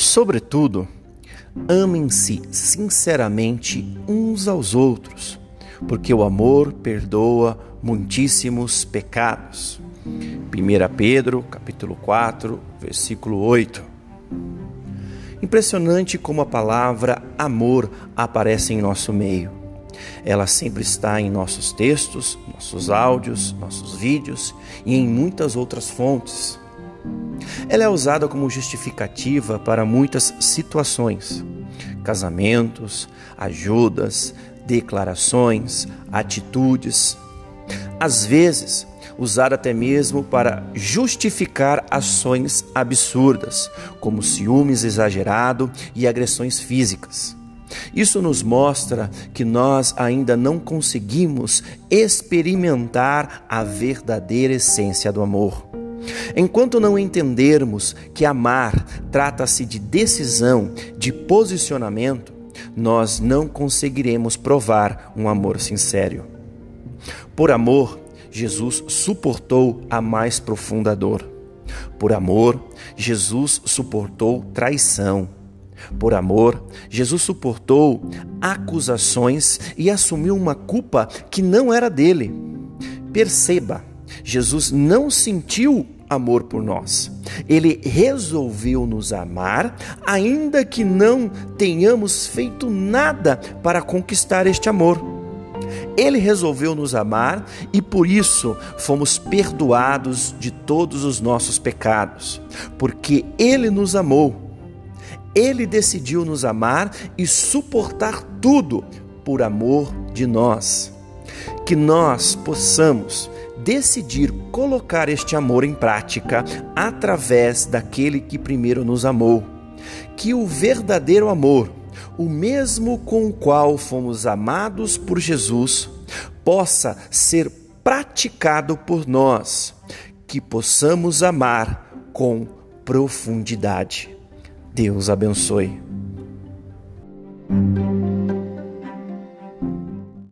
Sobretudo, amem-se sinceramente uns aos outros, porque o amor perdoa muitíssimos pecados. 1 Pedro, capítulo 4, versículo 8. Impressionante como a palavra amor aparece em nosso meio. Ela sempre está em nossos textos, nossos áudios, nossos vídeos e em muitas outras fontes. Ela é usada como justificativa para muitas situações: casamentos, ajudas, declarações, atitudes. Às vezes, usada até mesmo para justificar ações absurdas, como ciúmes exagerado e agressões físicas. Isso nos mostra que nós ainda não conseguimos experimentar a verdadeira essência do amor. Enquanto não entendermos que amar trata-se de decisão, de posicionamento, nós não conseguiremos provar um amor sincero. Por amor, Jesus suportou a mais profunda dor. Por amor, Jesus suportou traição. Por amor, Jesus suportou acusações e assumiu uma culpa que não era dele. Perceba, Jesus não sentiu amor por nós. Ele resolveu nos amar, ainda que não tenhamos feito nada para conquistar este amor. Ele resolveu nos amar e por isso fomos perdoados de todos os nossos pecados, porque Ele nos amou. Ele decidiu nos amar e suportar tudo por amor de nós. Que nós possamos decidir colocar este amor em prática através daquele que primeiro nos amou. Que o verdadeiro amor o mesmo com o qual fomos amados por Jesus, possa ser praticado por nós, que possamos amar com profundidade. Deus abençoe.